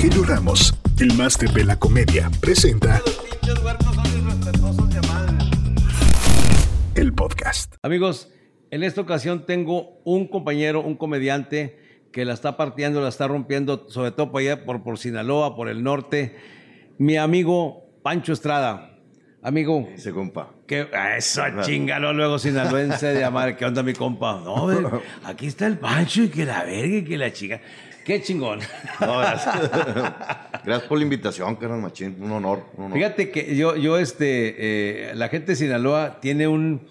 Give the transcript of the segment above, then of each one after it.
Rogelio Ramos, el máster de la comedia, presenta el podcast. Amigos, en esta ocasión tengo un compañero, un comediante que la está partiendo, la está rompiendo, sobre todo por allá, por, por Sinaloa, por el norte. Mi amigo Pancho Estrada. Amigo, Ese compa. que ah, eso chingalo luego sinaloense de amar. ¿Qué onda, mi compa? No, ve, aquí está el Pancho y que la verga y que la chica. Qué chingón. No, gracias. gracias por la invitación, carnal Machín. Un honor. Un honor. Fíjate que yo, yo este, eh, la gente de Sinaloa tiene un,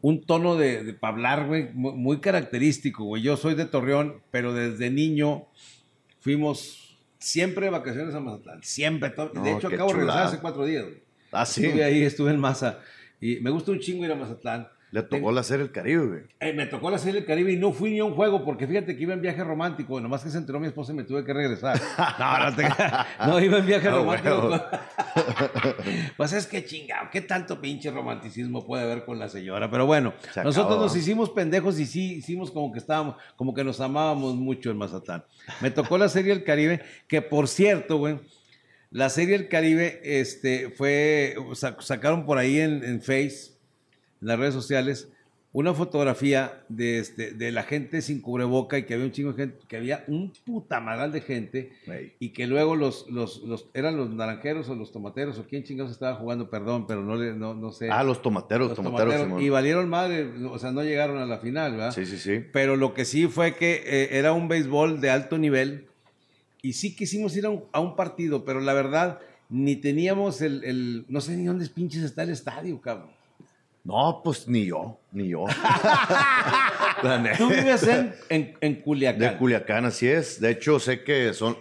un tono de, de hablar, güey, muy, muy característico, güey. Yo soy de Torreón, pero desde niño fuimos siempre de vacaciones a Mazatlán. Siempre. No, de hecho, acabo de regresar hace cuatro días. güey. Ah, sí. Estuve ahí, estuve en Maza. Y me gusta un chingo ir a Mazatlán. Le tocó la serie El Caribe, güey. Eh, me tocó la serie del Caribe y no fui ni a un juego porque fíjate que iba en viaje romántico. Nomás que se enteró mi esposa y me tuve que regresar. No, no, te- no iba en viaje Ah, romántico. pues es que chingado, ¿qué tanto pinche romanticismo puede haber con la señora? Pero bueno, Se nosotros acabó. nos hicimos pendejos y sí hicimos como que estábamos, como que nos amábamos mucho en Mazatlán. Me tocó la serie del Caribe, que por cierto, güey, la serie del Caribe este, fue, sa- sacaron por ahí en, en Face, en las redes sociales, una fotografía de, este, de la gente sin cubreboca y que había un chingo de gente, que había un putamadral de gente y que luego los, los, los, eran los naranjeros o los tomateros o quién chingados estaba jugando, perdón, pero no, le, no, no sé. Ah, los tomateros, Los tomateros. tomateros, y valieron madre, o sea, no llegaron a la final, ¿verdad? Sí, sí, sí. Pero lo que sí fue que eh, era un béisbol de alto nivel y sí quisimos ir a un, a un partido, pero la verdad ni teníamos el, el- no sé ni dónde pinches está el estadio, cabrón. No, pues ni yo, ni yo. Tú vives en, en, en Culiacán. De Culiacán, así es. De hecho, sé que son.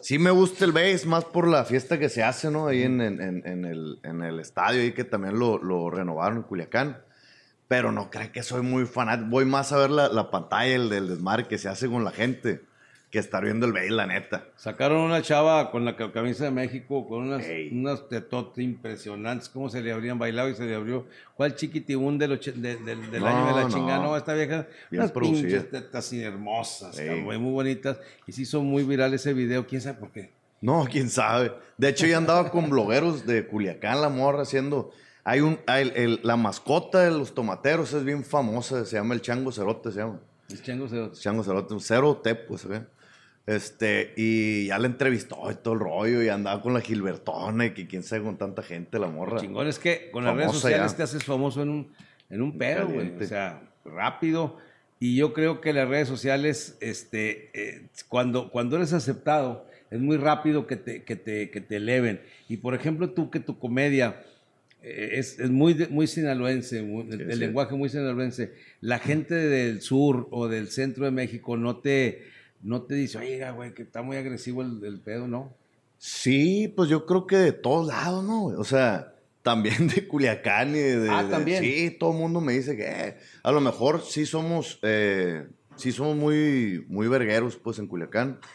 Sí me gusta el base, más por la fiesta que se hace, ¿no? Ahí en, en- el, en el estadio, ahí que también lo, lo renovaron en Culiacán. Pero no creo que soy muy fanático. Voy más a ver la, la pantalla, el del desmadre que se hace con la gente, que estar viendo el base, la neta. Sacaron una chava con la ca- camisa de México, con unas, Ey. unas tetotes impresionantes, cómo se le habrían bailado y se le abrió. ¿Cuál chiquitibún del, och- de- del, del No, año de la no. chingada? No, esta vieja, Bien unas producida. pinches tetas así hermosas, muy, muy bonitas. Y se hizo muy viral ese video, quién sabe por qué. No, quién sabe. De hecho, ya andaba con blogueros de Culiacán, la morra, haciendo. Hay un. el- el- la mascota de los tomateros es bien famosa, se llama el chango cerote, se llama. El chango se- Chango cerote, cero te, pues, ¿ve? Este, y ya la entrevistó y todo el rollo, y andaba con la Gilbertona, y que quién sabe con tanta gente, la morra. chingón es que con las redes sociales ya. te haces famoso en un, en un pedo, güey. O sea, rápido. Y yo creo que las redes sociales, este, eh, cuando, cuando eres aceptado, es muy rápido que te, que te, que te eleven. Y por ejemplo, tú que tu comedia eh, es, es muy, muy sinaloense, muy- el, Sí, el sí. lenguaje muy sinaloense, la gente del sur o del centro de México no te, no te dice, oiga, güey, que está muy agresivo el, el pedo, ¿no? Sí, pues yo creo que de todos lados, ¿no? O sea, también de Culiacán y de... Ah, de- también. sí, todo el mundo me dice que eh, a lo mejor sí somos, eh, sí somos muy, muy vergueros, pues, en Culiacán.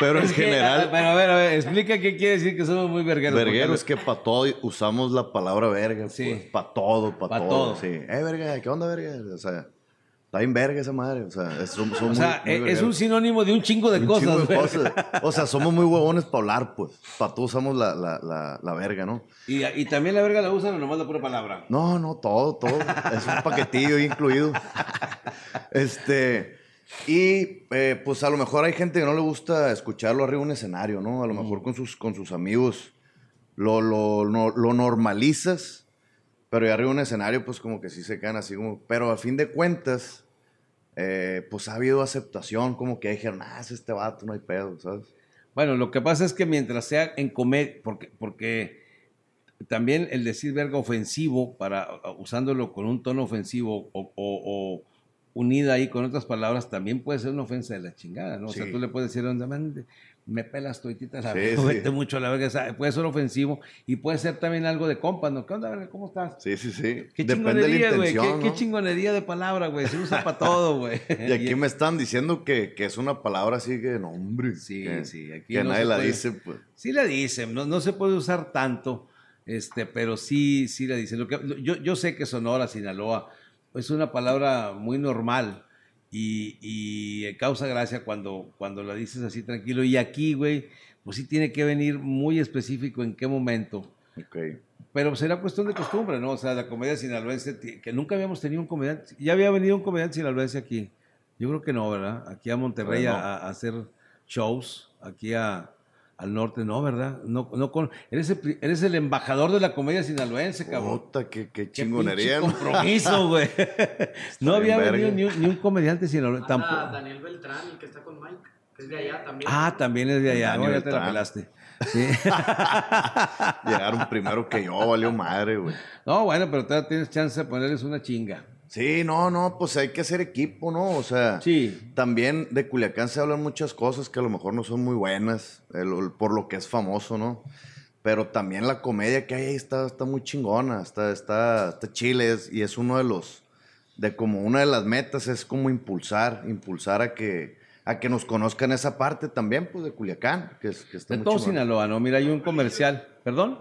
Pero en Es que, general, pero a ver, a ver, explica qué quiere decir que somos muy vergueros. vergueros que para todo usamos la palabra verga, Sí. pues, para todo, para Pa' todo, todo. Sí, eh, verga, ¿qué onda, verga? O sea, está bien verga esa madre, o sea, es, somos, O sea, muy- muy e- es un sinónimo de un chingo de Un cosas. chingo de cosas. O sea, somos muy huevones para hablar, pues. Para todos usamos la, la, la, la verga, ¿no? Y, y también la verga la usan o nomás la pura palabra. No, no, todo, todo. Es un paquetillo incluido. Este. Y eh, pues a lo mejor hay gente que no le gusta escucharlo arriba de un escenario, ¿no? A lo mejor con sus, con sus amigos lo, lo, no- lo normalizas, pero ya arriba de un escenario, pues como que sí se quedan así como. Pero a fin de cuentas, eh, pues ha habido aceptación, como que dijeron, ah, es este vato, no hay pedo, ¿sabes? Bueno, lo que pasa es que mientras sea en comedia, porque, porque también el decir verga ofensivo, para, usándolo con un tono ofensivo o, unida ahí con otras palabras, también puede ser una ofensa de la chingada, ¿no? O sea, tú le puedes decir, "Onda, man, me pelas toititas, la Sí, verga, sí. vete mucho a la verga, o sea, puede ser ofensivo y puede ser también algo de compas, ¿no? ¿Qué onda, verga? ¿Cómo estás? Sí, sí, sí. Qué Depende de la chingonería, güey. Qué, chingonería de palabra, güey. Se usa para todo, güey. Y aquí me están diciendo que, que es una palabra así que, no, hombre. Sí, que, sí, aquí que no nadie la puede. dice, pues. Sí la dicen, no, no se puede usar tanto, este, pero sí, sí la dicen. Lo que, yo, yo sé que Sonora, Sinaloa, es una palabra muy normal y, y causa gracia cuando, cuando la dices así tranquilo. Y aquí, güey, pues sí tiene que venir muy específico en qué momento. Ok. Pero será cuestión de costumbre, ¿no? O sea, la comedia sinaloense, que nunca habíamos tenido un comediante. Ya había venido un comediante sinaloense aquí. Yo creo que no, ¿verdad? Aquí a Monterrey Bueno. a, a hacer shows, aquí a, al norte, no, ¿verdad? No, no con, eres, el, eres el embajador de la comedia sinaloense, cabrón. Puta, qué, qué Qué chingonería. ¿no? compromiso, güey. no había venido ni un, ni un comediante sinaloense. Tampoco. Daniel Beltrán, el que está con Mike, que es de allá también. Ah, también es de allá. Daniel No, ya te la pelaste. Sí. Llegaron primero que yo, valió madre, güey. no, bueno, pero todavía tienes chance de ponerles una chinga. Sí, no, no, pues hay que hacer equipo, ¿no? O sea, Sí. también de Culiacán se hablan muchas cosas que a lo mejor no son muy buenas, el- el- por lo que es famoso, ¿no? Pero también la comedia que hay ahí está, está muy chingona, está, está, está chile es- y es uno de los, de como una de las metas es como impulsar, impulsar a que, a que nos conozcan esa parte también, pues de Culiacán, que, es, que está De muy todo chingona. Sinaloa, ¿no? Mira, hay un comercial. ¿Perdón?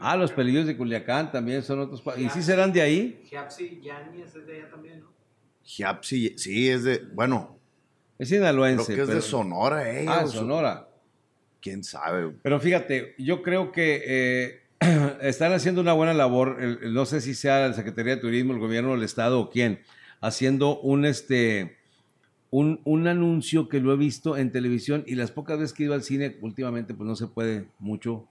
Ah, los pelillos de Culiacán también son otros. ¿Y sí serán de ahí? Giapsi Yáñez es de allá también, ¿no? Giapsi, sí, es de, bueno, Es creo sinaloense. que es de Sonora, eh. Ah, Sonora. ¿Quién sabe? Pero fíjate, yo creo que eh, están haciendo una buena labor. el- el- no sé si sea la Secretaría de Turismo, el gobierno del Estado o quién, haciendo un este. Un, un anuncio que lo he visto en televisión y las pocas veces que he ido al cine, últimamente pues no se puede mucho.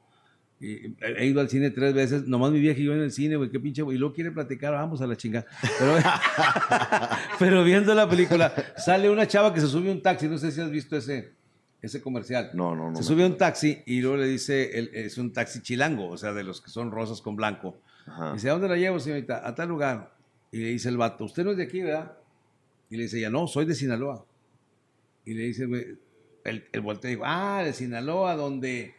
He ido al cine tres veces, nomás mi vieja y yo en el cine, güey, qué pinche, güey, y luego quiere platicar, vamos a la chinga. Pero, pero viendo la película, sale una chava que se sube a un taxi, no sé si has visto ese, ese comercial. No, no, no. Se sube a un taxi y luego le dice, el- es un taxi chilango, o sea, de los que son rosas con blanco. Ajá. Dice, ¿a dónde la llevo, señorita? A tal lugar. Y le dice el vato, ¿usted no es de aquí, verdad? Y le dice ella, no, soy de Sinaloa. Y le dice, güey, el, el volteo dijo, ah, de Sinaloa, donde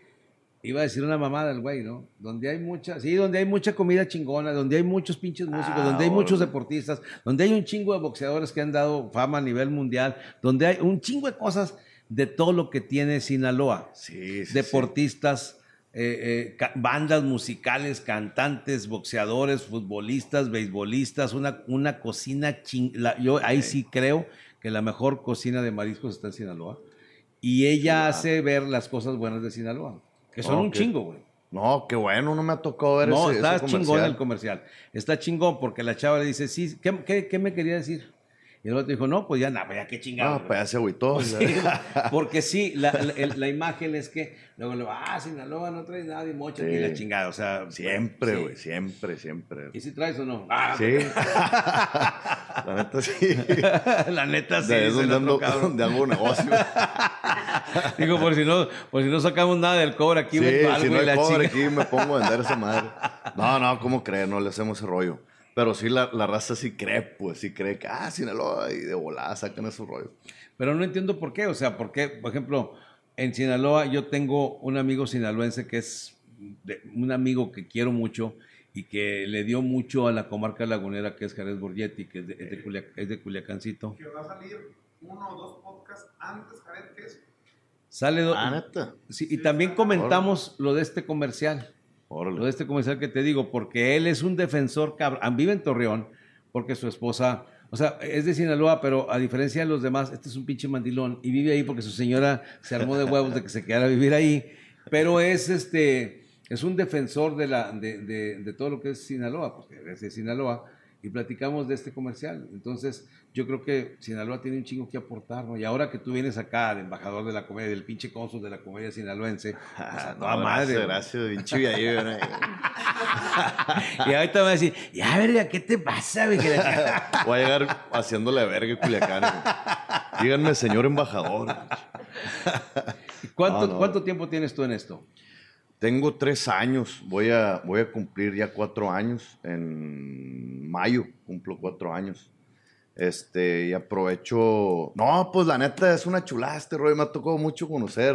iba a decir una mamada el güey, ¿no? Donde hay mucha, sí, donde hay mucha comida chingona, donde hay muchos pinches músicos, Ah, donde hay muchos deportistas, donde hay un chingo de boxeadores que han dado fama a nivel mundial, donde hay un chingo de cosas de todo lo que tiene Sinaloa Sí, sí, sí. deportistas, eh, eh, bandas musicales, cantantes, boxeadores, futbolistas, beisbolistas, una, una cocina ching... la- yo ahí sí creo que la mejor cocina de mariscos está en Sinaloa. Y ella hace ver las cosas buenas de Sinaloa, que son un chingo, güey. No, qué bueno, no me ha tocado ver No, ese, está ese chingón el comercial. Está chingón porque la chava le dice, sí, ¿qué, qué, qué me quería decir? Y el otro dijo, no, pues ya nada, pues ya qué chingado. No, pues ya se agüitó. Sí, porque sí, la, la- el- la imagen es que luego le va, ah, Sinaloa no trae nada y mocha Sí. y la chingada, o sea, Siempre, sí. güey, siempre, siempre. ¿Y si traes o no? Ah, Sí. La neta sí. la neta sí, de es donde, ando, donde hago negocio. Digo, por si no, por si no sacamos nada del cobre aquí, sí, eventual, si no hay la cobre aquí me pongo a vender esa madre. No, no, ¿cómo creer? No le hacemos ese rollo. Pero sí, la, la raza sí cree, pues sí cree que, ah, Sinaloa, y de volada sacan esos rollos. Pero no entiendo por qué, o sea, por qué, por ejemplo, en Sinaloa yo tengo un amigo sinaloense que es de- un amigo que quiero mucho y que le dio mucho a la comarca lagunera, que es Jerez Borgetti, que es de, es de es de Culiacancito. que va a salir uno o dos podcasts antes, Jared, que eso. Sale do- Ah, neta. Sí, y también comentamos lo de este comercial, lo de este comercial que te digo, porque él es un defensor cabrón, vive en Torreón, porque su esposa, o sea, es de Sinaloa, pero a diferencia de los demás, este es un pinche mandilón y vive ahí porque su señora se armó de huevos de que se quedara a vivir ahí, pero es este, es un defensor de, la, de, de- de todo lo que es Sinaloa, porque es de Sinaloa, y platicamos de este comercial. Entonces, yo creo que Sinaloa tiene un chingo que aportar, ¿no? Y ahora que tú vienes acá de embajador de la comedia, del pinche cónsul de la comedia sinaloense, pues a toda No, madre. Gracias, güey. gracias, ahí, ¿verdad? Y ahorita me va a decir, ya, verga, ¿qué te pasa, güey? Voy a llegar haciéndole verga a Culiacán. güey. Díganme, señor embajador. ¿Cuánto, No, no. ¿Cuánto tiempo tienes tú en esto? Tengo tres años, voy a, voy a cumplir ya cuatro años. En mayo cumplo cuatro años. Este, y aprovecho. No, pues la neta es una chulada este rollo. Me ha tocado mucho conocer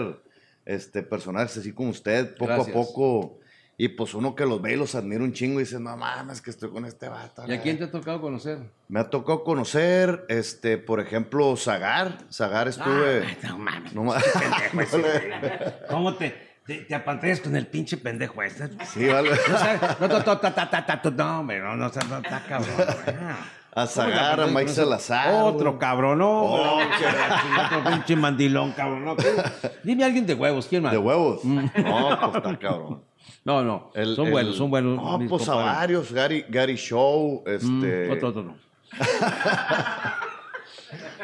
este, personajes así como usted, poco Gracias. a poco. Y pues uno que los ve y los admira un chingo y dice, no mames, que estoy con este vato. ¿Y a quién te ha tocado conocer? Me ha tocado conocer, este, por ejemplo, Zagar. Zagar estuve. Ah, no mames. no ma- pendejo ese, güey. ¿Cómo te, te, te apantallas con el pinche pendejo este? Sí, vale. No, no, no, no, no, hombre, no, no, no, está cabrón. A Zagar, a Mike Salazar. Otro cabrón, no. Oh. Otro pinche mandilón, cabrón. ¿no? Dime a alguien de huevos, ¿quién más? De huevos. No, pues está cabrón. No, no. Son buenos, son buenos. No, pues a varios. Gary, Gary Show, este. Mm, otro, otro no.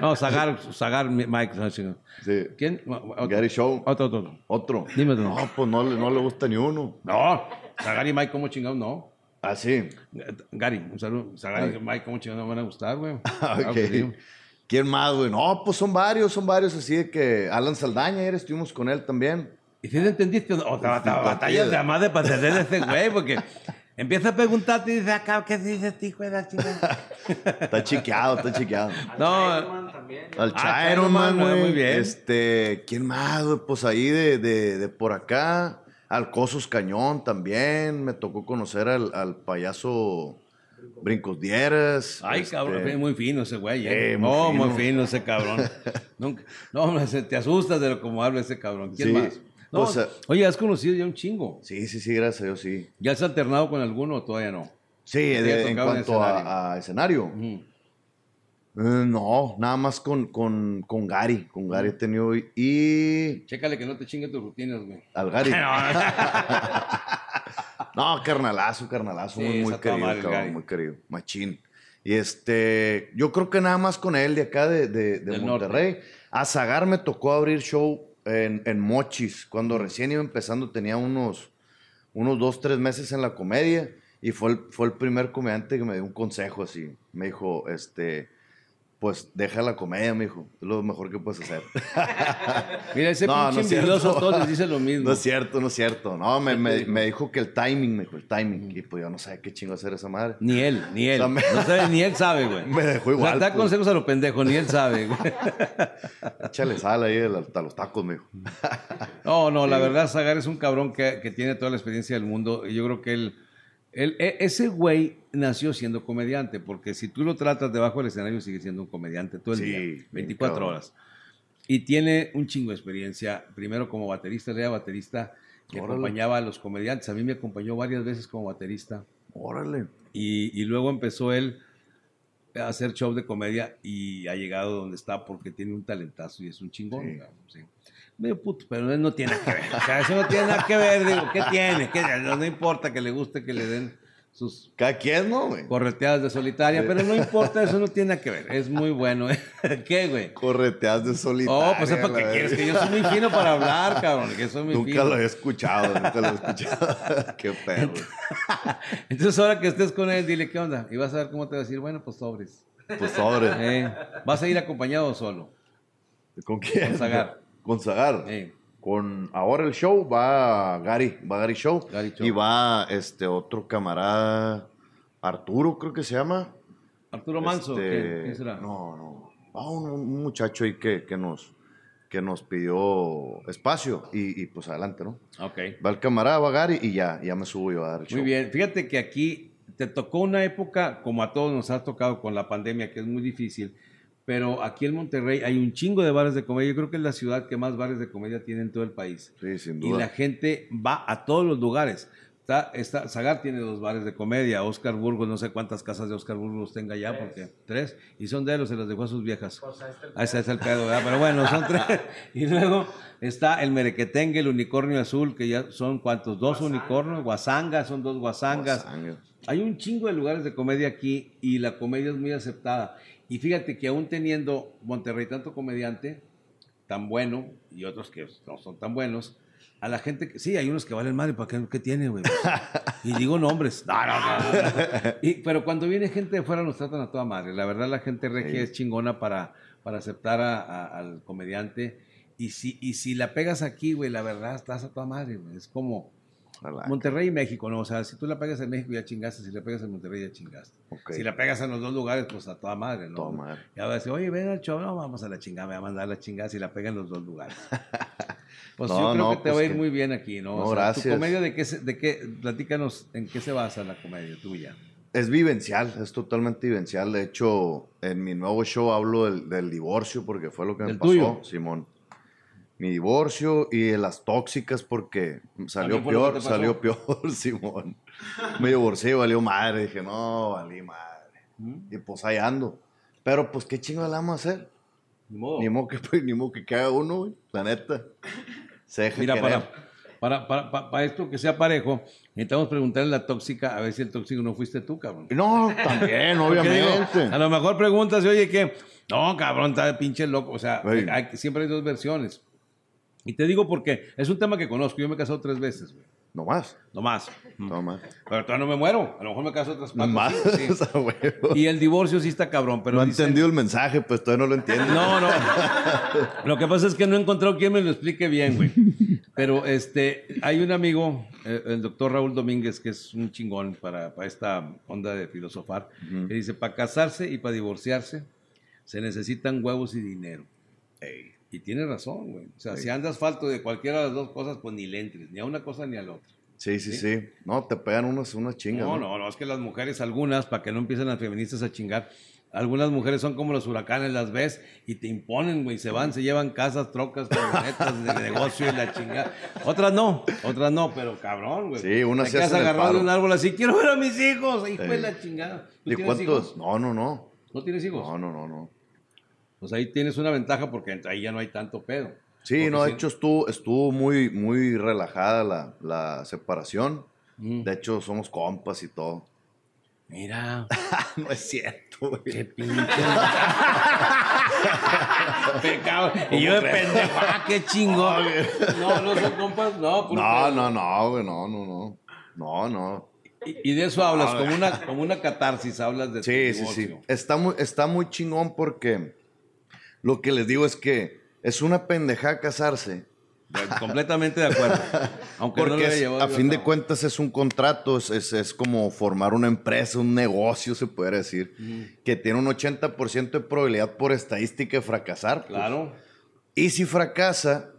no, Zagar, Zagar, Mike. no. Sí. ¿Quién? Otro, Gary Show. otro, otro. no. Otro. Dime. No, pues no, le- no le gusta ni uno. No, Zagar y Mike, ¿cómo chingados? No. Ah, sí. Gary, un saludo. Zagar y Mike, ¿cómo chingados no van a gustar, güey? Claro Ok. ¿Quién más, güey? No, pues son varios, son varios así de que Alan Saldaña, ayer estuvimos con él también. ¿Y si te entendiste? O te batallas de más de para entender ese güey, porque empieza a preguntarte y dice, acá, ¿qué dices, hijo de la? Está chiqueado, está chiqueado. No, Chiron también. Al Ah, Chiron Man, güey. muy bien. Este, ¿quién más, güey? Pues ahí de, de, de por acá. Al Cosos Cañón también. Me tocó conocer al, al payaso Brincos Dieras. Ay, Este, cabrón, muy fino ese güey. ¿eh? Eh, muy no, fino. muy fino ese cabrón. Nunca, no, te asustas de lo como habla ese cabrón. ¿Quién Sí, más? No, o sea- oye, has conocido ya un chingo. Sí, sí, sí, gracias a Dios, sí. ¿Ya has alternado con alguno o todavía no? Sí, ¿Te ha de- en cuanto escenario? a, a escenario. Eh, no, nada más con, con, con Gary. Con Gary he tenido. y-. Chécale que no te chingue tus rutinas, güey. Al Gary. No, carnalazo, carnalazo, Sí, muy, muy querido, cabrón, muy querido, machín. Y este, yo creo que nada más con él de acá de, de- Monterrey. A Zagar me tocó abrir show en, en Mochis, cuando recién iba empezando, tenía unos, unos dos, tres meses en la comedia. Y fue el, fue el primer comediante que me dio un consejo así. Me dijo, este, pues deja la comedia, me dijo. Es lo mejor que puedes hacer. Mira, ese No, no es todos les dice lo mismo. No es cierto, no es cierto. No, me, ¿Qué te me, dijo? me dijo que el timing, me dijo, el timing. Y pues yo no sabía qué chingo hacer esa madre. Ni él, ni él. O sea, me- No sabe, ni él sabe, güey. Me dejó O igual. sea, da pues. consejos a los pendejos, ni él sabe, güey. Échale sal ahí hasta los tacos, me dijo. No, no, la verdad, Zagar es un cabrón que, que tiene toda la experiencia del mundo. Y yo creo que él, él- e- ese güey nació siendo comediante, porque si tú lo tratas debajo del escenario, sigue siendo un comediante todo el Sí, día, bien 24 cabrón. horas. Y tiene un chingo de experiencia, primero como baterista, era baterista que Órale. acompañaba a los comediantes. A mí me acompañó varias veces como baterista. Órale. Y, y luego empezó él a hacer show de comedia y ha llegado donde está porque tiene un talentazo y es un chingón. Sí. Medio puto, pero él no tiene nada que ver. O sea, eso no tiene nada que ver. Digo, ¿qué tiene? ¿Qué- no, no importa que le guste que le den sus Cada quien, ¿no, güey? correteadas de solitaria, pero no importa, eso no tiene nada que ver. Es muy bueno. ¿eh? ¿Qué, güey? Correteas de solitario. Oh, pues es para qué quieres que yo soy muy fino para hablar, cabrón. Que soy muy Nunca fino. lo había escuchado, nunca lo he escuchado. qué perro. Entonces, ahora que estés con él, dile qué onda. Y vas a ver cómo te va a decir, bueno, pues sobres. Pues sobre. Eh, ¿Vas a ir acompañado o solo? ¿Con quién? Con Zagar. Con Zagar. Eh, Con ahora el show va Gary, va Gary Show. Gary Show. Y va este otro camarada, Arturo, creo que se llama. Arturo Manso, Este, ¿qué? ¿Quién será? No, no. Va un, un muchacho ahí que, que nos que nos pidió espacio y, y, pues adelante, ¿no? Ok. Va el camarada, va Gary y ya, ya me subo yo a dar el show. Muy bien. Fíjate que aquí te tocó una época, como a todos nos ha tocado con la pandemia, que es muy difícil, pero aquí en Monterrey hay un chingo de bares de comedia. Yo creo que es la ciudad que más bares de comedia tiene en todo el país. Sí, sin Y duda. la gente va a todos los lugares. Está, está, Zagar tiene dos bares de comedia. Oscar Burgos, no sé cuántas casas de Oscar Burgos tenga ya, porque tres. Y son de él o se las dejó a sus viejas. Pues ahí está el Ahí está, está el pedo, ¿verdad? Pero bueno, son tres. Y luego está el merequetengue, el unicornio azul, que ya son cuántos, dos unicornios, guasanga, son dos guasangas. Guasanga. Hay un chingo de lugares de comedia aquí y la comedia es muy aceptada. Y fíjate que aún teniendo Monterrey tanto comediante, tan bueno, y otros que no son tan buenos, a la gente que, sí, hay unos que valen madre, ¿para qué, qué tiene, güey? Y digo nombres. No, no, no, no, no. Y- pero cuando viene gente de fuera nos tratan a toda madre. La verdad la gente regia Sí. es chingona para, para aceptar a- a- al comediante. Y si, y si la pegas aquí, güey, la verdad estás a toda madre, güey. Es como Monterrey y México, ¿no? O sea, si tú la pegas en México ya chingaste, si la pegas en Monterrey ya chingaste. Ok. Si la pegas en los dos lugares, pues a toda madre, ¿no? Toda madre. Ya va a decir, oye, ven al show, no, vamos a la chingada, me va a mandar la chingada si la pega en los dos lugares. Pues No, yo creo no, que te pues va a ir que- muy bien aquí, ¿no? No, O sea, gracias. ¿Tu comedia de qué, de qué, platícanos, en qué se basa la comedia tuya? Es vivencial, es totalmente vivencial. De hecho, en mi nuevo show hablo del, del divorcio porque fue lo que me ¿Del pasó, tuyo? Simón. Mi divorcio y de las tóxicas porque salió que peor, salió peor, Simón. Me divorcié, valió madre. Dije, no, valí madre. Y pues ahí ando. Pero pues, ¿qué chingo le vamos a hacer? Ni modo. Ni modo que, pues, ni modo que caiga uno, güey. La neta. Se deja Mira, para, para, para, para- esto que sea parejo, necesitamos preguntarle a la tóxica a ver si el tóxico no fuiste tú, cabrón. No, también, digo, obviamente. a lo mejor preguntas, oye, ¿qué? No, cabrón, está de pinche loco. O sea, hay- siempre hay dos versiones. Y te digo porque es un tema que conozco. Yo me he casado tres veces, güey. No más. No más. No más. Pero todavía no me muero. A lo mejor me caso otras No más. sí. Y el divorcio sí está cabrón, pero no dicen- entendido el mensaje, pues todavía no lo entiendo. No, no. Lo que pasa es que no he encontrado quien me lo explique bien, güey. Pero este, hay un amigo, eh, el doctor Raúl Domínguez, que es un chingón para, para esta onda de filosofar, que dice, para casarse y para divorciarse se necesitan huevos y dinero. Y tiene razón, güey. O sea, si andas falto de cualquiera de las dos cosas, pues ni le entres, ni a una cosa ni a la otra. Sí, sí, sí. No, te pegan unas, unas chingas. No, no, no, es que las mujeres, algunas, para que no empiecen las feministas a chingar, algunas mujeres son como los huracanes, las ves y te imponen, güey, se van, se llevan casas, trocas, camionetas de negocio y la chingada. Otras no, otras no, pero cabrón, güey. Sí, unas Te se el agarrado de un árbol así, quiero ver a mis hijos, hijo de la chingada. ¿Tú ¿Y tienes cuántos? hijos? No, no, no. ¿No tienes hijos? No, no, no, no. Pues ahí tienes una ventaja porque ahí ya no hay tanto pedo. Sí, Porque no, de si- hecho estuvo, estuvo muy, muy relajada la, la separación. Mm. De hecho, somos compas y todo. Mira, no es cierto, güey. qué pinche. Pecado. Y yo de pendejo, ah, qué chingón. No, no son compas, no. No, no, no, güey, no, no, no. No, no. Y, y de eso hablas, como una, como una catarsis, hablas de tu Sí, sí, divorcio. sí. Está muy, está muy chingón porque lo que les digo es que es una pendejada casarse. De- Completamente de acuerdo. Aunque no lo Porque haya es- llevado a fin de cabo. cuentas es un contrato, es, es, es como formar una empresa, un negocio, se puede decir, que tiene un 80% de probabilidad por estadística de fracasar. pues. Claro. Y si fracasa,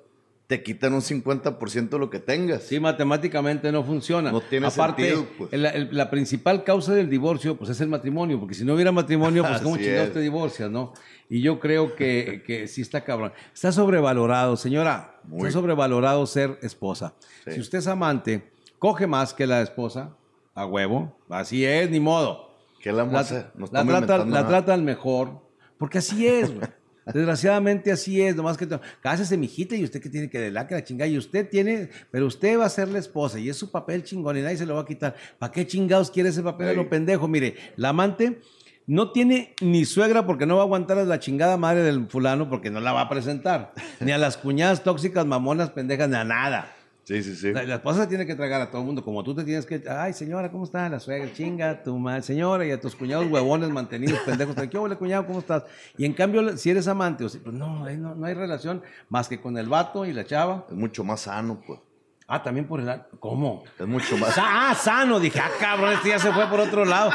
te quitan un 50% de lo que tengas. Sí, matemáticamente no funciona. No tiene Aparte, sentido, pues. el- el- la principal causa del divorcio, pues es el matrimonio, porque si no hubiera matrimonio, pues cómo chingados te divorcias, ¿no? Y yo creo que, que sí está cabrón. Está sobrevalorado, señora. Muy. Está sobrevalorado ser esposa. Sí. Si usted es amante, coge más que la esposa, a huevo. Así es, ni modo. ¿Qué La, la estamos trata, la nada. trata al mejor, porque así es, güey. Desgraciadamente así es, nomás que te- cásese mijita y usted que tiene que de la que la chingada y usted tiene, pero usted va a ser la esposa y es su papel chingón y nadie se lo va a quitar. ¿Para qué chingados quiere ese papel de lo pendejo? Mire, la amante no tiene ni suegra porque no va a aguantar a la chingada madre del fulano porque no la va a presentar, ni a las cuñadas tóxicas, mamonas, pendejas, ni a nada. Sí, sí, sí. La, la esposa se tiene que tragar a todo el mundo, como tú te tienes que. Ay, señora, ¿cómo está? La suegra, chinga, tu madre, señora, y a tus cuñados huevones mantenidos, pendejos. ¿Qué hola, cuñado? ¿Cómo estás? Y en cambio, si eres amante, o si- pues no, ahí no, no hay relación más que con el vato y la chava. Es mucho más sano, pues. Ah, también por el. a- ¿Cómo? Es mucho más... Ah, sano. Dije, ah, cabrón, este ya se fue por otro lado.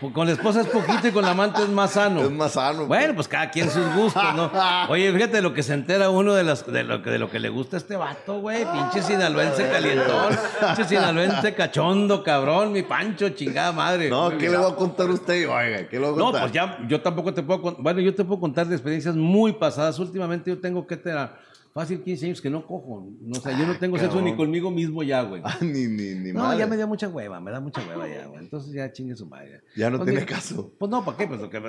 Pues con la esposa es poquito y con la amante es más sano. Es más sano. Bueno, pues cada quien sus gustos, ¿no? Oye, fíjate lo que se entera uno de, las, de, lo, que, de lo que le gusta a este vato, güey. Pinche sinaloense calientón. Pinche sinaloense cachondo, cabrón. Mi pancho, chingada madre. No, ¿qué le va a contar usted? Oiga, ¿qué le va a No, contar? pues ya, yo tampoco te puedo contar. Bueno, yo te puedo contar de experiencias muy pasadas. Últimamente yo tengo que tener fácil 15 años que no cojo. No, o sea, yo no tengo sexo ni conmigo mismo ya, güey. Ah, ni, ni, ni No, madre. ya me da mucha hueva, me da mucha hueva ya, güey. Entonces ya chingue su madre. Ya no Pues tiene caso. Pues no, ¿para qué? Pues lo que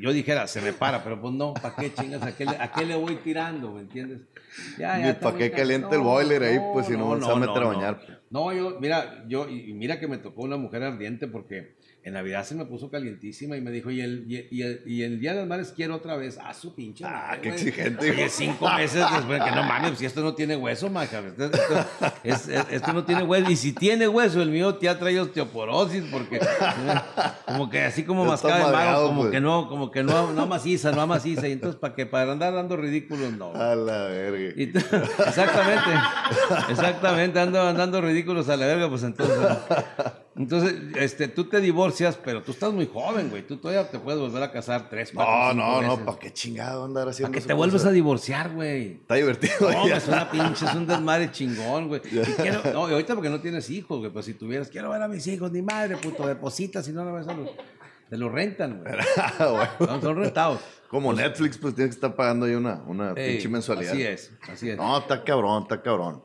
yo dijera, se me para, pero pues no, ¿para qué chingas? ¿A qué, le, a qué le voy tirando, me entiendes? Ya, Ni está pa' muy qué ca- calienta el boiler ahí, pues, si no se va a meter a bañar. No, yo, mira, yo, y mira que me tocó una mujer ardiente porque en Navidad se me puso calientísima y me dijo, y el, y, y el, y el Día de las Madres quiero otra vez. Ah, su pinche. Ah, madre, qué exigente, Oye, cinco meses después, que no mames, si esto no tiene hueso, maja. Esto, esto- es- es- esto no tiene hueso. Y si tiene hueso, el mío te ha traído osteoporosis porque como que así como mascada de mago, como pues. que no, como que no, no maciza, no maciza. Y entonces, ¿para qué? Para andar dando ridículos, no. A la verga. Y exactamente, exactamente, ando andando ridículos a la verga, pues entonces. Entonces, este, tú te divorcias, pero tú estás muy joven, güey. Tú todavía te puedes volver a casar tres, cuatro, No, cinco no, no. ¿para qué chingado andar haciendo ¿Para esas te vuelves a divorciar, güey? Está divertido. No, ya. es una pinche, es un desmadre chingón, güey. Y quiero- no, y ahorita porque no tienes hijos, güey. Pues si tuvieras, quiero ver a mis hijos, ni madre, puto, depositas, si no, no ves a los. Te lo rentan, güey. Ah, bueno. No, son rentados. Como Netflix, pues tienes que estar pagando ahí una, una Ey, pinche mensualidad. Así es, así es. No, está cabrón, está cabrón.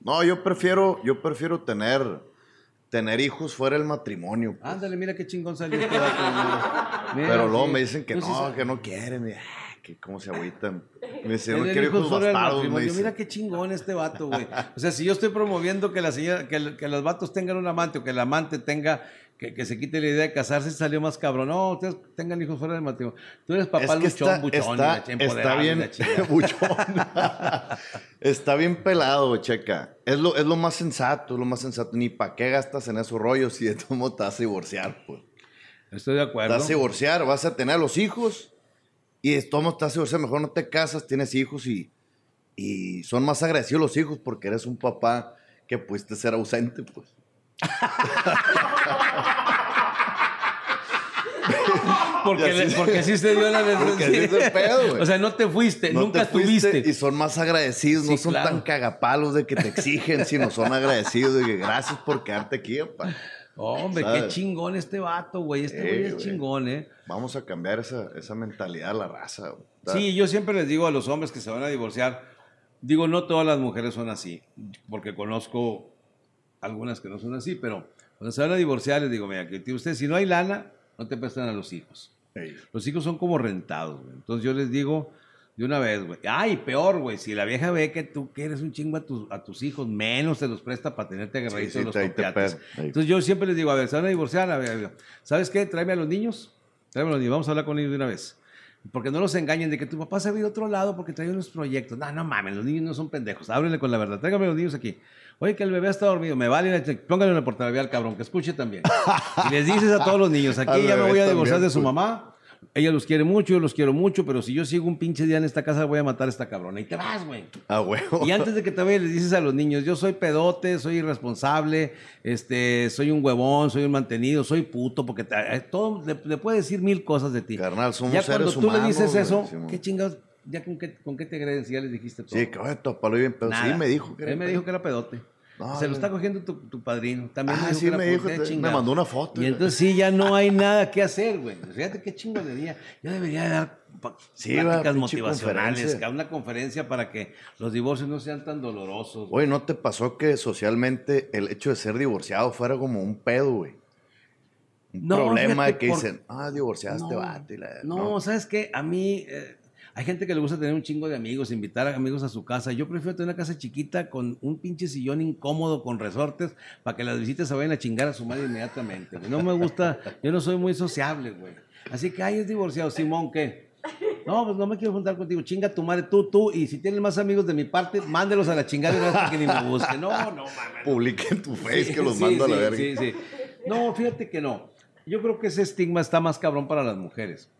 No, yo prefiero, yo prefiero tener, tener hijos fuera del matrimonio. pues. Ándale, mira qué chingón salió este vato. mira. Mira, Pero luego sí. me dicen que no, que no quieren. y, ah, que cómo se agüitan. Me dicen, no quiero hijos bastardos. me matrimonio. dicen. Mira qué chingón este vato, güey. O sea, si yo estoy promoviendo que la señora, que, el- que los vatos tengan un amante o que el amante tenga, que, que se quite la idea de casarse, salió más cabrón. No, ustedes tengan hijos fuera del matrimonio. Tú eres papá Es que luchón, está, buchón, y está, está y bien, buchón. está bien pelado, checa. Es lo, es lo más sensato, es lo más sensato. Ni para qué gastas en esos rollos si de todo te vas a divorciar, pues. Estoy de Te acuerdo. vas a divorciar, vas a tener a los hijos y de todo te a divorciar. Mejor no te casas, tienes hijos y, y son más agradecidos los hijos porque eres un papá que pudiste ser ausente, pues. Porque, así- le- porque así se dio la güey. O sea, no te fuiste, No nunca te fuiste tuviste. Y son más agradecidos, no Sí, son claro. tan cagapalos de que te exigen, sino son agradecidos de que gracias por quedarte aquí, papá. Hombre, qué ¿Sabes? chingón este vato, güey. Este Eh, güey es chingón, ¿eh? Vamos a cambiar esa, esa mentalidad la raza. güey. Sí, yo siempre les digo a los hombres que se van a divorciar, digo, no todas las mujeres son así, porque conozco algunas que no son así, pero cuando se van a divorciar les digo, mira, que usted si no hay lana, no te prestan a los hijos. Ey. Los hijos son como rentados, güey. Entonces yo les digo de una vez, güey. Ay, peor, güey. Si la vieja ve que tú quieres un chingo a tus, a tus hijos, menos te los presta para tenerte agarradito Sí, sí, los pega. Ahí. Entonces yo siempre les digo, a ver, se van a divorciar, a ver, a ver, ¿sabes qué? Tráeme a los niños. Tráeme a los niños. Vamos a hablar con ellos de una vez. Porque no los engañen de que tu papá se va a ir a otro lado porque trae unos proyectos. No, no mames, los niños no son pendejos. Háblenle con la verdad. Tráigame los niños aquí. Oye, que el bebé está dormido. Me vale. Póngale en el portaaviones al cabrón, que escuche también. Y les dices a todos los niños, aquí ya me voy a divorciar de su mamá. Ella los quiere mucho, yo los quiero mucho, pero si yo sigo un pinche día en esta casa, voy a matar a esta cabrona. Y te vas, güey. A huevo. Y antes de que te vayas, les dices a los niños, yo soy pedote, soy irresponsable, este, soy un huevón, soy un mantenido, soy puto, porque te- eh, todo le, le puede decir mil cosas de ti. Carnal, somos ya cuando seres tú le dices humanos, eso, Simón. ¿qué chingados? ¿Ya con qué, con qué te ya les dijiste todo? Sí, que oye, tu papá lo bien pedo. Sí, me dijo que Él me dijo que era pedote. No, Se lo no. está cogiendo tu, tu padrino. También Ah, me dijo sí, que era me dijo, puta, te- me chingado. mandó una foto, Y güey. entonces sí, ya no hay nada que hacer, güey. Fíjate qué chingonería. Yo debería dar Sí, pinche motivacionales, conferencia. una conferencia para que los divorcios no sean tan dolorosos. Oye, ¿no te pasó que socialmente el hecho de ser divorciado fuera como un pedo, güey? Un No, problema de que por- dicen, ah, divorciaste, No, vato. y la- No, ¿sabes qué? A mí eh, hay gente que le gusta tener un chingo de amigos, invitar a amigos a su casa. Yo prefiero tener una casa chiquita con un pinche sillón incómodo con resortes para que las visitas se vayan a chingar a su madre inmediatamente. güey. No me gusta, yo no soy muy sociable, güey. Así que, ay, es divorciado. Simón, ¿qué? No, pues no me quiero juntar contigo. Chinga tu madre, tú, tú. Y si tienes más amigos de mi parte, mándelos a la chingada y no es que ni me busquen. No, no, mames. Publica en tu face Sí, que los sí, mando a la verga. Sí, sí. No, fíjate que no. Yo creo que ese estigma está más cabrón para las mujeres.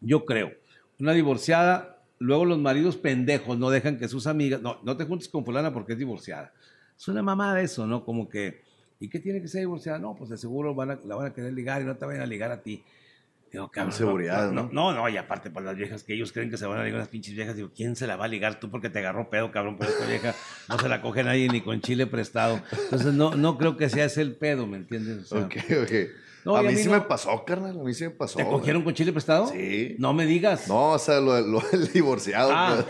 Yo creo. Una divorciada, luego los maridos pendejos no dejan que sus amigas, no, no te juntes con fulana porque es divorciada. Es una mamada eso, ¿no? Como que, ¿y qué tiene que ser divorciada? No, pues de seguro a- la van a querer ligar y no te van a ligar a ti. Digo, cabrón, Inseguridad, no, ¿no? no, no, y aparte para las viejas que ellos creen que se van a ligar las pinches viejas, digo, ¿quién se la va a ligar tú porque te agarró pedo, cabrón? Pero esta vieja no se la coge nadie ni con chile prestado. Entonces no, no creo que sea ese el pedo, ¿me entiendes? O sea, Ok, ok. No, a mí, sí no. me pasó, carnal. A mí sí me pasó. ¿Te güey. cogieron con chile prestado? Sí. No me digas. No, o sea, lo, lo del divorciado. Ah.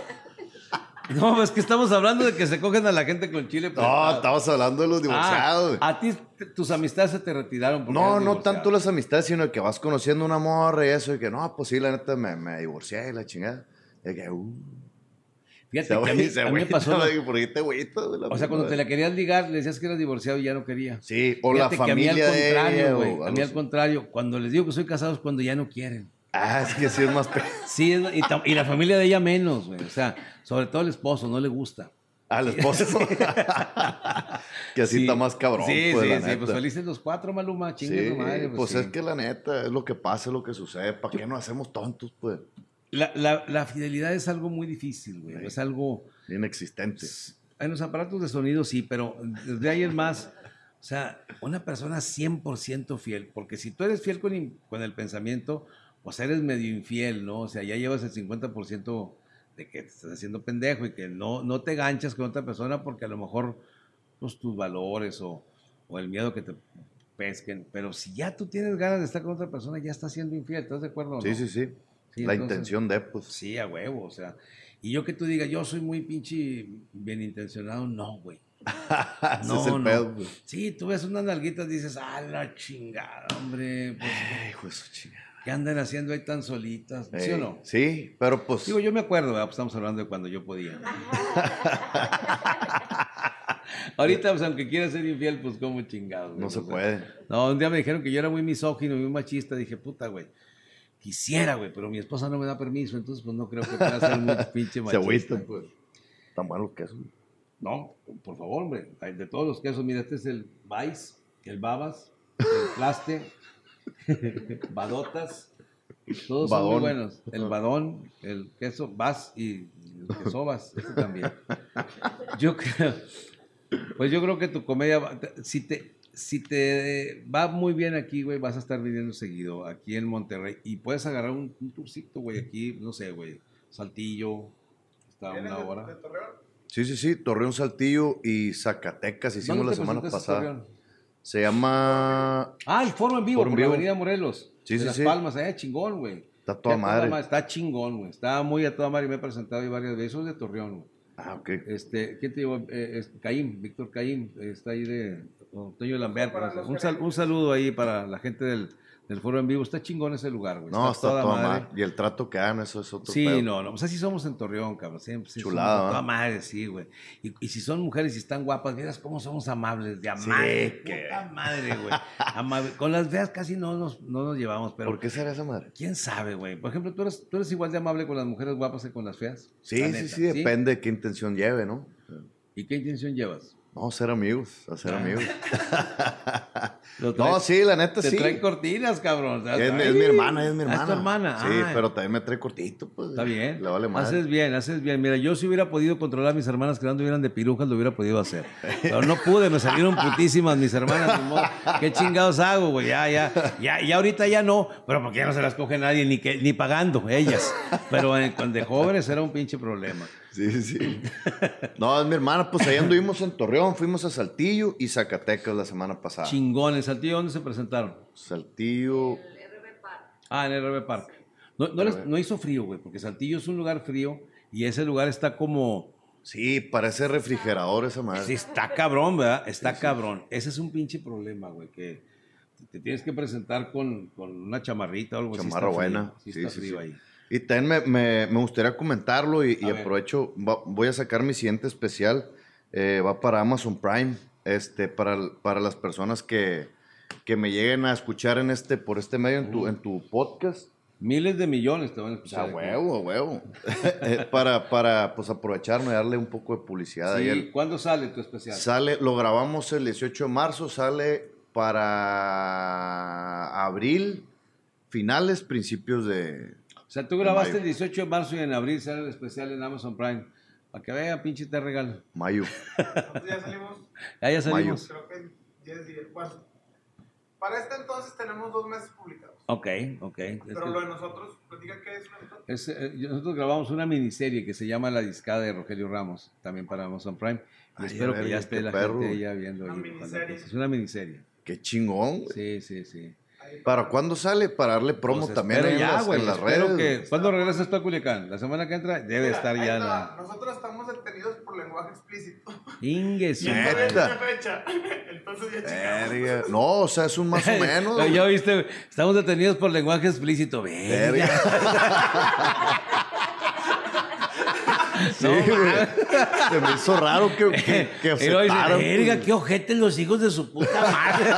No, es que estamos hablando de que se cogen a la gente con chile No, prestado. estamos hablando de los divorciados. güey. Ah, a ti tus amistades se te retiraron. no, no tanto las amistades, sino que vas conociendo una morra y eso, y que no, pues sí, la neta me, me divorcié y la chingada. Y que, uh, Fíjate se que a mí, se a mí me agüita, pasó. güey, ¿Por qué te agüitas, güey, la O sea, cuando te la querías ligar, le decías que eras divorciado y ya no quería. Sí, o la Fíjate que a mí familia al de contrario, güey. A mí al contrario, cuando les digo que soy casado es cuando ya no quieren. Ah, es que sí es más... pe- Sí, es- y, y la familia de ella menos, güey. O sea, sobre todo el esposo, no le gusta. Ah, el esposo. que así Sí. está más cabrón, Sí, pues, sí, la sí. neta. Pues felices los cuatro, Maluma. Chingue Sí, madre. pues, sí. es que la neta, es lo que pasa, es lo que sucede. ¿Para qué nos hacemos tontos, pues? La, la- la fidelidad es algo muy difícil, güey. Sí. Es algo... Inexistente. En los aparatos de sonido sí, pero desde ahí es más... O sea, una persona 100% fiel, porque si tú eres fiel con, con el pensamiento, pues eres medio infiel, ¿no? O sea, ya llevas el 50% de que te estás haciendo pendejo y que no, no te ganchas con otra persona porque a lo mejor pues, tus valores o, o el miedo que te pesquen. Pero si ya tú tienes ganas de estar con otra persona, ya estás siendo infiel, ¿estás de acuerdo? Sí, no? sí, sí. Sí, la entonces- intención de, pues. Sí, a huevo, o sea. Y yo que tú digas, yo soy muy pinche bien intencionado, no, güey. Ese es el pedo, pues. Sí, tú ves unas nalguitas y dices, ah, la chingada, hombre. Pues, Ay, hijo de su chingada. ¿Qué andan haciendo ahí tan solitas? ¿Sí Ey, o no? Sí, pero pues. Digo, yo me acuerdo. Pues estamos hablando de cuando yo podía. Ahorita, pues aunque quiera ser infiel, pues como chingados. no se o sea. puede. No, un día me dijeron que yo era muy misógino, muy machista. Dije, puta, güey. Quisiera, güey, pero mi esposa no me da permiso, entonces pues no creo que pueda ser muy pinche Se machista. agüita, pues. Tan buenos quesos. No, por favor, hombre. De todos los quesos, mira, este es el Vice, el Babas, el Plaste, Badotas. Todos son muy buenos. El Badón, el queso Bas y el quesobas, este también. Yo creo, pues yo creo que tu comedia, va- si te, si te va muy bien aquí, güey, vas a estar viniendo seguido aquí en Monterrey y puedes agarrar un, un tourcito, güey, aquí, no sé, güey, Saltillo, está a ¿Vienes una hora. de Torreón? Sí, sí, sí. Torreón Saltillo y Zacatecas hicimos ¿Dónde la te semana pasada. Se llama. Ah, el foro en vivo, Foro en por vivo. la Avenida Morelos. Sí, de sí, Las sí. Palmas, eh, chingón, güey. Está toda madre. Está chingón, güey. Está muy a toda madre y me he presentado ahí varias veces. Eso es de Torreón, güey. Ah, ok. Este, ¿quién te digo? Eh, es Caín, Víctor Caín, está ahí de Toño Lambert. Un, sal- un saludo ahí para la gente del, del foro en vivo. Está chingón ese lugar, güey. No, está toda madre. Y el trato que dan, eso es otro Sí, pedo. no, no, pues así somos en Torreón, cabrón. Siempre, sí, toda madre, sí, güey. Y, y si son mujeres y están guapas, miras cómo somos amables, de Sí, madre, que- puta madre, güey. Amable. Con las feas casi no nos, no nos llevamos, pero ¿Por qué será esa madre? quién sabe, güey. Por ejemplo, ¿tú eres, ¿tú eres igual de amable con las mujeres guapas que con las feas? Sí, sí, neta, sí, depende de qué intención lleve, ¿no? ¿Y qué intención llevas? No, ser amigos, hacer Ah. amigos. No, sí, la neta Te sí. traen cortinas, cabrón. Es, mi- es mi hermana, es mi Ah, hermana. es tu hermana. Sí, Ah, pero también me trae cortito, pues. Está bien. Le vale más. Haces bien, haces bien. Mira, yo si hubiera podido controlar a mis hermanas que no anduvieran de pirujas, lo hubiera podido hacer. Pero no pude, me salieron putísimas mis hermanas. ¿Qué chingados hago, güey? Ya, ya, ya, ya ahorita ya no, pero porque ya no se las coge nadie, ni, que, ni pagando ellas. Pero eh, cuando de jóvenes era un pinche problema. Sí, sí, sí. No, es mi hermana, pues ahí anduvimos en Torreón, fuimos a Saltillo y Zacatecas la semana pasada. Chingones. ¿Saltillo dónde se presentaron? Saltillo. Ah, en el RB Park. No, no, les- no hizo frío, güey, porque Saltillo es un lugar frío y ese lugar está como... Sí, parece refrigerador esa madre. Sí, está cabrón, ¿verdad? Está cabrón. Ese es un pinche problema, güey, que te tienes que presentar con, con una chamarrita o algo así. Chamarra está frío, buena. Sí, Sí, está sí, frío sí. ahí. Y también me, me- me gustaría comentarlo y, A aprovecho, va- voy a sacar mi siguiente especial, eh, va para Amazon Prime, este, para, para las personas que, que me lleguen a escuchar en este, por este medio en tu, en tu podcast. Miles de millones te van a O escuchar. sea, aquí. huevo, huevo. Eh, para, para pues aprovecharme y darle un poco de publicidad. Sí, al- ¿Cuándo sale tu especial? Sale, lo grabamos el 18 de marzo, sale para abril, finales, principios de... o sea, tú grabaste mayo. el 18 de marzo y en abril sale el especial en Amazon Prime. Para que vea, pinche te regalo. mayo. Nosotros ya salimos, Ya, ya salimos. creo que en 10 días. Bueno, para este entonces tenemos dos meses publicados. Ok, ok. Es Pero que- lo de nosotros, platica qué es nosotros. es, eh, nosotros grabamos una miniserie que se llama La Discada de Rogelio Ramos, también para Amazon Prime. Y Ay, espero que ya qué esté la perro. gente ya viendo. Una ahí cuando- miniserie. Es una miniserie. Qué chingón, güey. Sí, sí, sí. ¿Para cuándo sale? Para darle promo Pues también ya, güey, en las redes. que- ¿Cuándo regresas tú a Culiacán? ¿La semana que entra? Debe Mira, estar ya la... Nosotros estamos detenidos por lenguaje explícito. Ingues. Neta. fecha. Entonces ya chingamos. No, o sea, es un más o menos. Pero ya viste, estamos detenidos por lenguaje explícito. Verga. Sí, güey. Se me hizo raro que, que, que aceptaran. verga, pues. qué ojete los hijos de su puta madre.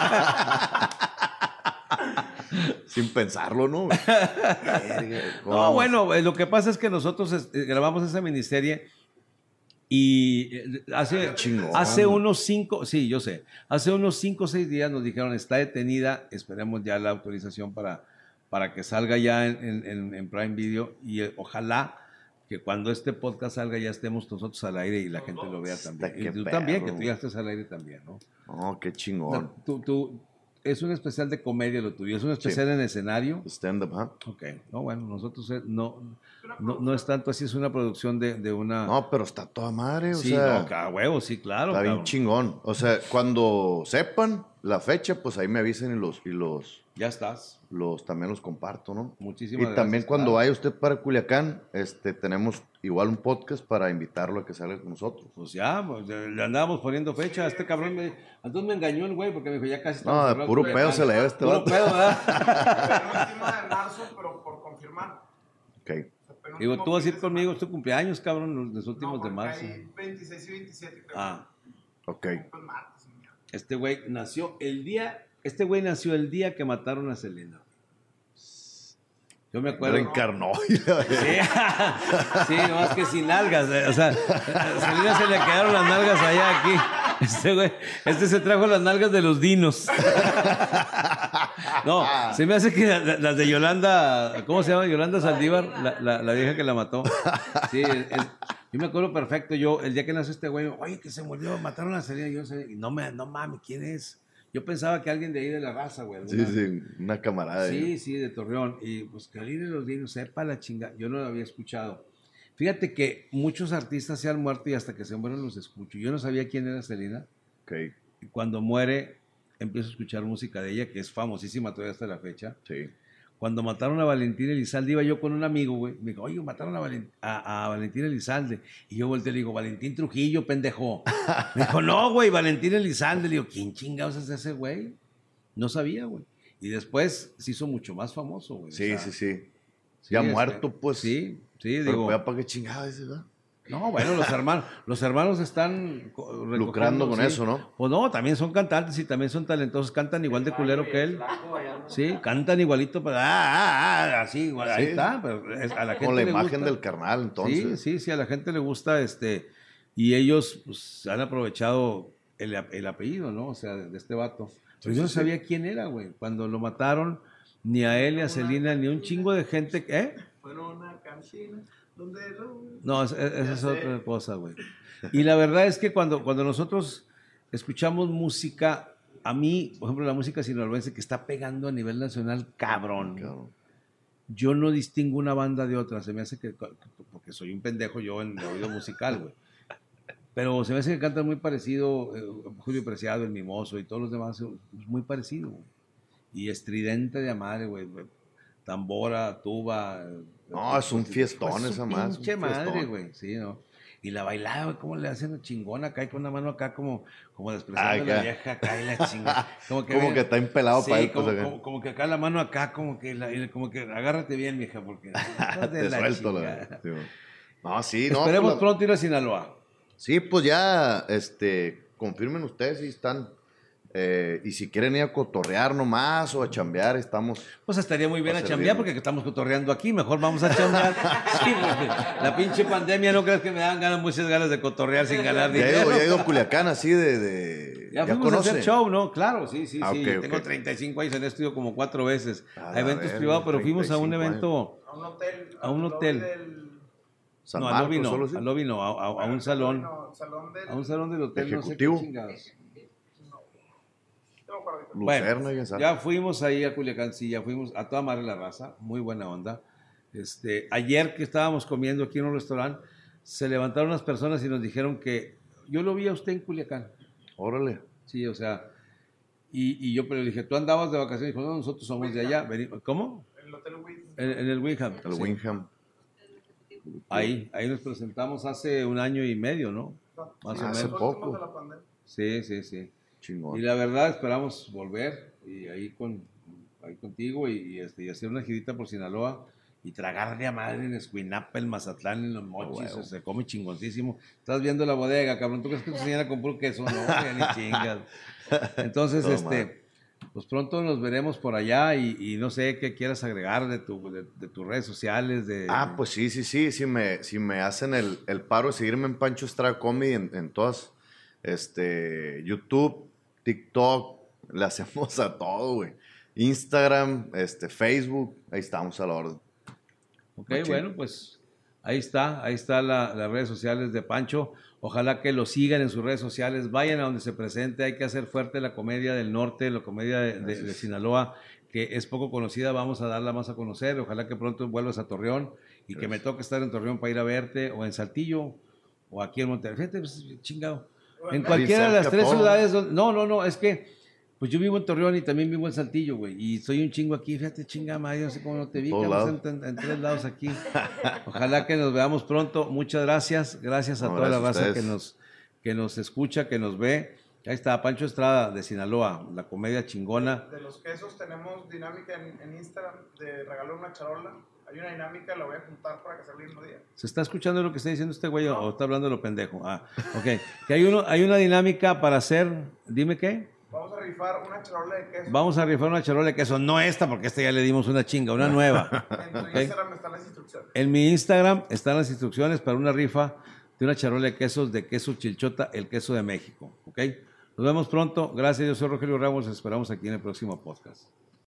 Sin pensarlo, ¿no? Verga, ¿cómo No, bueno, eh, lo que pasa es que nosotros este, grabamos esa miniserie y eh, hace, hace unos cinco, sí, yo sé, hace unos cinco o seis días nos dijeron está detenida, esperemos ya la autorización para, para que salga ya en, en- Prime Video y eh, ojalá que cuando este podcast salga ya estemos nosotros al aire y la gente lo vea también. Y tú también, que tú ya estés al aire también, ¿no? No, qué chingón. tú, tú- es un especial de comedia lo tuyo, es un especial en escenario. Stand-up, ¿ah? Ok, no, bueno, nosotros eh, no, no, no es tanto así, es una producción de, de una... No, pero está toda madre, o sí, sea. no, cada huevo, sí, claro. Está bien cabrón. chingón. O sea, cuando sepan la fecha, pues ahí me avisen y los, y los, Ya estás. los, también los comparto, ¿no? Muchísimas Y gracias. también cuando claro. vaya usted para Culiacán, este, tenemos igual un podcast para invitarlo a que salga con nosotros. Pues ya, pues, le andábamos poniendo fecha a este cabrón. Me, entonces me engañó el güey porque me dijo, ya casi No, de puro Culiacán. pedo se le lleva este Puro vato. pedo, ¿verdad? Pero encima de marzo, pero por confirmar. Ok. Digo, tú vas a ir conmigo, es tu cumpleaños, cabrón, los, los últimos No, de marzo. hay 26 y 27, creo. Ah, Ok. Pues este güey nació el día, este güey nació el día que mataron a Selena. Yo me acuerdo. Reencarnó. Sí, sí, nomás que sin nalgas. eh, O sea, a Selena se le quedaron las nalgas allá aquí. Este güey, este se trajo las nalgas de los dinos. No, se me hace que la- las de Yolanda, ¿cómo se llama? Yolanda Saldívar, la, la- la vieja que la mató. Sí, es- yo me acuerdo perfecto. Yo, el día que nació este güey, oye, que se murió, mataron a Selena. Yo no, me, no mames, ¿quién es? Yo pensaba que alguien de ahí de la raza, güey. Sí, alguna- sí, una camarada. Sí, sí, de Torreón. Y pues que de los dinos, sepa la chinga. Yo no lo había escuchado. Fíjate que muchos artistas se han muerto y hasta que se mueren los escucho. Yo no sabía quién era Selena. Ok, Y cuando muere, empiezo a escuchar música de ella, que es famosísima todavía hasta la fecha. sí. Cuando mataron a Valentín Elizalde, iba yo con un amigo, güey. Me dijo, oye, mataron a, Valen- a, a Valentín Elizalde. Y yo volteé y le digo, Valentín Trujillo, pendejo. Me dijo, no, güey, Valentín Elizalde. Le digo, ¿quién chingados es ese güey? No sabía, güey. Y después se hizo mucho más famoso, güey. O Sí, sea, sí, sí. sí, Ya este, muerto, pues. Sí, sí, Pero digo. vea para qué chingada ese, ¿verdad? No, bueno, los hermanos, los hermanos están Lucrando con sí. eso, ¿no? Pues no, también son cantantes y también son talentosos, cantan igual de culero que él. Sí, cantan igualito, pero ah, ah, ah, así, igual, ahí está, pero es- a la gente Con la le imagen gusta. del carnal, entonces. Sí, sí, sí, a la gente le gusta este y ellos pues, han aprovechado el, ap- el apellido, ¿no? O sea, de, de este vato. Pero yo no sabía quién era, güey. Cuando lo mataron, ni a él, ni a Celina, ni a un chingo de gente, ¿eh? Fueron una cantina donde lo... No, es- es- esa es sé. otra cosa, güey. Y la verdad es que cuando, cuando nosotros escuchamos música, a mí, por ejemplo, la música sinaloense que está pegando a nivel nacional, cabrón. Cabrón. Yo no distingo una banda de otra. Se me hace que, porque soy un pendejo yo en el oído musical, güey. Pero se me hace que cantan muy parecido, eh, Julio Preciado, El Mimoso y todos los demás, eh, muy parecido. güey. Y estridente de madre, güey. Tambora, tuba. No, es un fiestón pues, esa más, Pinche madre, güey. Sí, ¿no? Y la bailada, güey, ¿cómo le hacen chingona acá y con una mano acá como, como despreciando a la vieja acá y la chingada. Como que, Como que está empelado Sí, para él, como, pues, como- como que acá la mano acá, como que, la- como que agárrate bien, mija, porque. Te la suelto la. sí. No, sí, no. Esperemos pues, la- pronto ir a Sinaloa. Sí, pues ya, este, confirmen ustedes si están. Eh, y si quieren ir a cotorrear nomás o a chambear, estamos. Pues estaría muy bien a chambear bien. porque estamos cotorreando aquí. Mejor vamos a chambear. Sí, porque la pinche pandemia no crees que me dan ganas, muchas ganas de cotorrear sin ganar Ya he dinero. ido, ya he ido a Culiacán así de. de Ya fuimos a hacer show, ¿no? Claro, sí, sí, Ah, sí. ok, Tengo ok. 35 años en el estudio como cuatro veces. A eventos privados, pero fuimos a un 35 evento. A un hotel. A un hotel. del- San no, al Marcos, lobby no, solo sí. al lobby no, a, a- a un salón. No, salón del... A un salón del hotel, no sé Ejecutivo. qué chingados. Lucerna, Bueno, sabe. ya fuimos ahí a Culiacán, sí, ya fuimos a toda madre la raza, muy buena onda. Este, ayer que estábamos comiendo aquí en un restaurante, se levantaron unas personas y nos dijeron que yo lo vi a usted en Culiacán. Órale. Sí, o sea, y, y yo pero le dije, ¿tú andabas de vacaciones? Dijo, no, nosotros somos de allá. ¿Cómo? El hotel Wynn. En, en el Wingham. El sí. Wingham. Ahí, ahí nos presentamos hace un año y medio, ¿no? Más sí, o menos. últimos Poco. Sí, sí, sí. Chingón. Y la verdad esperamos volver y ahí con ahí contigo y, y, este, y hacer una girita por Sinaloa y tragar de a madre en Escuinapa, en Mazatlán, en los mochis, se come chingoncísimo. Estás viendo la bodega, cabrón, ¿tú crees que tu señora compró queso? No, ya ni chingas. Entonces, Todo este, mal. pues pronto nos veremos por allá y, y no sé qué quieras agregar de, tu, de, de tus redes sociales. De, Ah, pues sí, sí, sí. Si me, si me hacen el, el paro de seguirme en Pancho Estrada Comedy en, en todas, este, YouTube, TikTok, le hacemos a todo, güey. Instagram, este, Facebook, ahí estamos a la orden. Ok, Machín. bueno, pues ahí está, ahí está la- las redes sociales de Pancho. Ojalá que lo sigan en sus redes sociales, vayan a donde se presente. Hay que hacer fuerte la comedia del norte, la comedia de, de- de Sinaloa, que es poco conocida, vamos a darla más a conocer. Ojalá que pronto vuelvas a Torreón y que me toque estar en Torreón para ir a verte, o en Saltillo, o aquí en Monterrey. Fíjate, pues, chingado. En cualquiera de las tres ciudades, donde- no, no, no, es que Pues yo vivo en Torreón y también vivo en Saltillo, güey. Y soy un chingo aquí, fíjate, chinga madre, no sé cómo no te vi, lados. en, en- en tres lados aquí. Ojalá que nos veamos pronto. Muchas gracias. Gracias a No, toda la gracias raza que nos, que nos escucha, que nos ve. Ahí está, Pancho Estrada de Sinaloa, la comedia chingona. De los quesos tenemos dinámica en, en Instagram de regalar una charola. Hay una dinámica, la voy a juntar para que sea el mismo día. ¿Se está escuchando lo que está diciendo este güey o está hablando de lo pendejo? Ah, ok. Que hay, uno, hay una dinámica para hacer, dime qué. Vamos a rifar una charola de queso. Vamos a rifar una charola de queso, no esta, porque esta ya le dimos una chinga, una nueva. En tu. Instagram están las instrucciones. En mi Instagram están las instrucciones para una rifa de una charola de quesos de queso chilchota, el queso de México. ¿Ok? Nos vemos pronto. Gracias, yo soy Rogelio Ramos. Esperamos aquí en el próximo podcast.